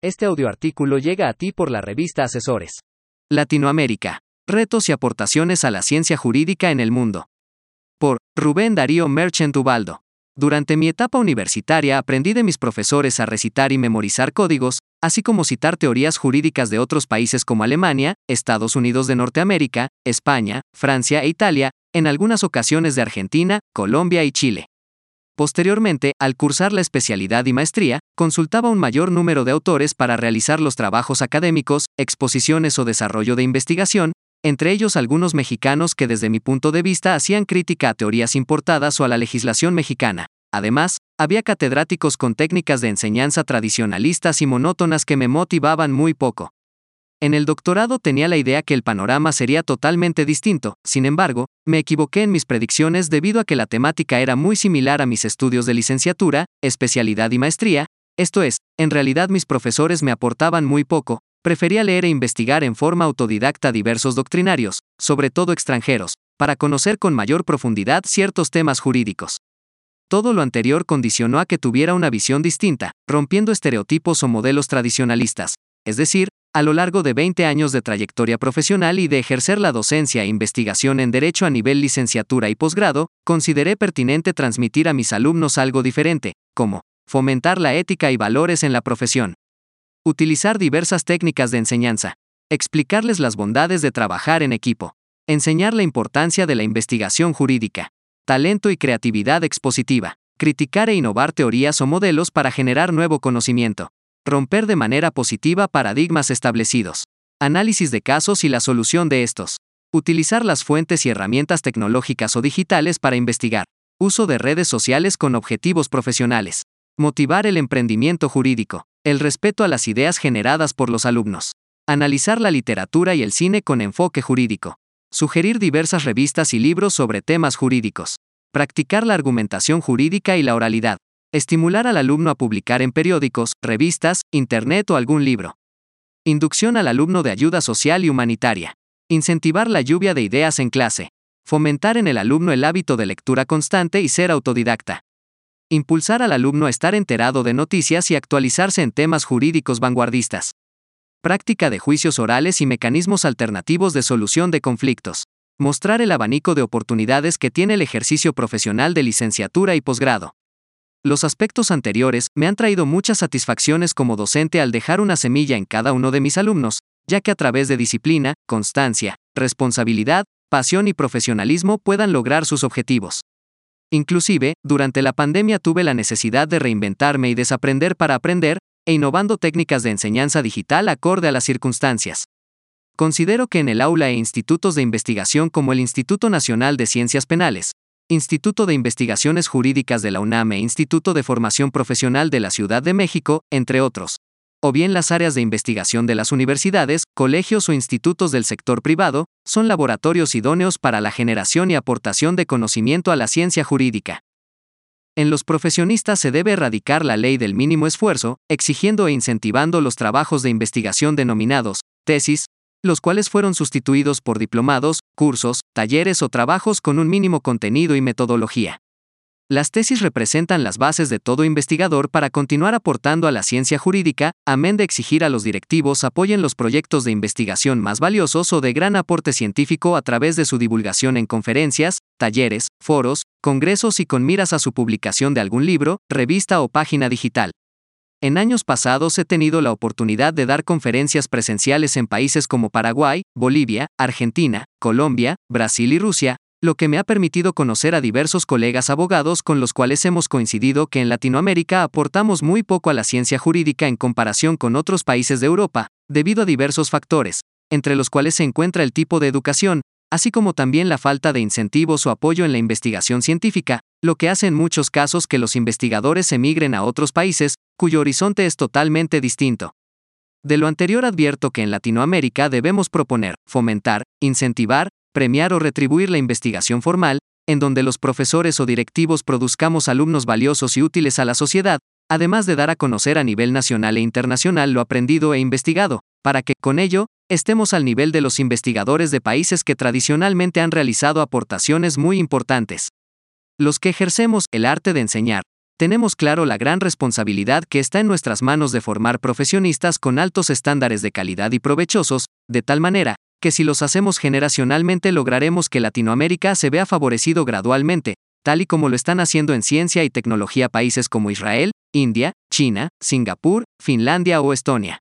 Este audioartículo llega a ti por la revista Asesores. Latinoamérica. Retos y aportaciones a la ciencia jurídica en el mundo. Por Rubén Darío Merchant Ubaldo. Durante mi etapa universitaria aprendí de mis profesores a recitar y memorizar códigos, así como citar teorías jurídicas de otros países como Alemania, Estados Unidos de Norteamérica, España, Francia e Italia, en algunas ocasiones de Argentina, Colombia y Chile. Posteriormente, al cursar la especialidad y maestría, consultaba un mayor número de autores para realizar los trabajos académicos, exposiciones o desarrollo de investigación, entre ellos algunos mexicanos que desde mi punto de vista hacían crítica a teorías importadas o a la legislación mexicana. Además, había catedráticos con técnicas de enseñanza tradicionalistas y monótonas que me motivaban muy poco. En el doctorado tenía la idea que el panorama sería totalmente distinto, sin embargo, me equivoqué en mis predicciones debido a que la temática era muy similar a mis estudios de licenciatura, especialidad y maestría, esto es, en realidad mis profesores me aportaban muy poco, prefería leer e investigar en forma autodidacta diversos doctrinarios, sobre todo extranjeros, para conocer con mayor profundidad ciertos temas jurídicos. Todo lo anterior condicionó a que tuviera una visión distinta, rompiendo estereotipos o modelos tradicionalistas, es decir, a lo largo de 20 años de trayectoria profesional y de ejercer la docencia e investigación en Derecho a nivel licenciatura y posgrado, consideré pertinente transmitir a mis alumnos algo diferente, como fomentar la ética y valores en la profesión, utilizar diversas técnicas de enseñanza, explicarles las bondades de trabajar en equipo, enseñar la importancia de la investigación jurídica, talento y creatividad expositiva, criticar e innovar teorías o modelos para generar nuevo conocimiento, Romper de manera positiva paradigmas establecidos. Análisis de casos y la solución de estos. Utilizar las fuentes y herramientas tecnológicas o digitales para investigar. Uso de redes sociales con objetivos profesionales. Motivar el emprendimiento jurídico. El respeto a las ideas generadas por los alumnos. Analizar la literatura y el cine con enfoque jurídico. Sugerir diversas revistas y libros sobre temas jurídicos. Practicar la argumentación jurídica y la oralidad. Estimular al alumno a publicar en periódicos, revistas, internet o algún libro. Inducción al alumno de ayuda social y humanitaria. Incentivar la lluvia de ideas en clase. Fomentar en el alumno el hábito de lectura constante y ser autodidacta. Impulsar al alumno a estar enterado de noticias y actualizarse en temas jurídicos vanguardistas. Práctica de juicios orales y mecanismos alternativos de solución de conflictos. Mostrar el abanico de oportunidades que tiene el ejercicio profesional de licenciatura y posgrado. Los aspectos anteriores me han traído muchas satisfacciones como docente al dejar una semilla en cada uno de mis alumnos, ya que a través de disciplina, constancia, responsabilidad, pasión y profesionalismo puedan lograr sus objetivos. Inclusive, durante la pandemia tuve la necesidad de reinventarme y desaprender para aprender, e innovando técnicas de enseñanza digital acorde a las circunstancias. Considero que en el aula e institutos de investigación como el Instituto Nacional de Ciencias Penales, Instituto de Investigaciones Jurídicas de la UNAM e Instituto de Formación Profesional de la Ciudad de México, entre otros. O bien las áreas de investigación de las universidades, colegios o institutos del sector privado, son laboratorios idóneos para la generación y aportación de conocimiento a la ciencia jurídica. En los profesionistas se debe erradicar la ley del mínimo esfuerzo, exigiendo e incentivando los trabajos de investigación denominados tesis, los cuales fueron sustituidos por diplomados, cursos, talleres o trabajos con un mínimo contenido y metodología. Las tesis representan las bases de todo investigador para continuar aportando a la ciencia jurídica, amén de exigir a los directivos apoyen los proyectos de investigación más valiosos o de gran aporte científico a través de su divulgación en conferencias, talleres, foros, congresos y con miras a su publicación de algún libro, revista o página digital. En años pasados he tenido la oportunidad de dar conferencias presenciales en países como Paraguay, Bolivia, Argentina, Colombia, Brasil y Rusia, lo que me ha permitido conocer a diversos colegas abogados con los cuales hemos coincidido que en Latinoamérica aportamos muy poco a la ciencia jurídica en comparación con otros países de Europa, debido a diversos factores, entre los cuales se encuentra el tipo de educación, así como también la falta de incentivos o apoyo en la investigación científica, lo que hace en muchos casos que los investigadores emigren a otros países, cuyo horizonte es totalmente distinto. De lo anterior advierto que en Latinoamérica debemos proponer, fomentar, incentivar, premiar o retribuir la investigación formal, en donde los profesores o directivos produzcamos alumnos valiosos y útiles a la sociedad, además de dar a conocer a nivel nacional e internacional lo aprendido e investigado, para que, con ello, estemos al nivel de los investigadores de países que tradicionalmente han realizado aportaciones muy importantes. Los que ejercemos el arte de enseñar, tenemos claro la gran responsabilidad que está en nuestras manos de formar profesionistas con altos estándares de calidad y provechosos, de tal manera, que si los hacemos generacionalmente lograremos que Latinoamérica se vea favorecido gradualmente, tal y como lo están haciendo en ciencia y tecnología países como Israel, India, China, Singapur, Finlandia o Estonia.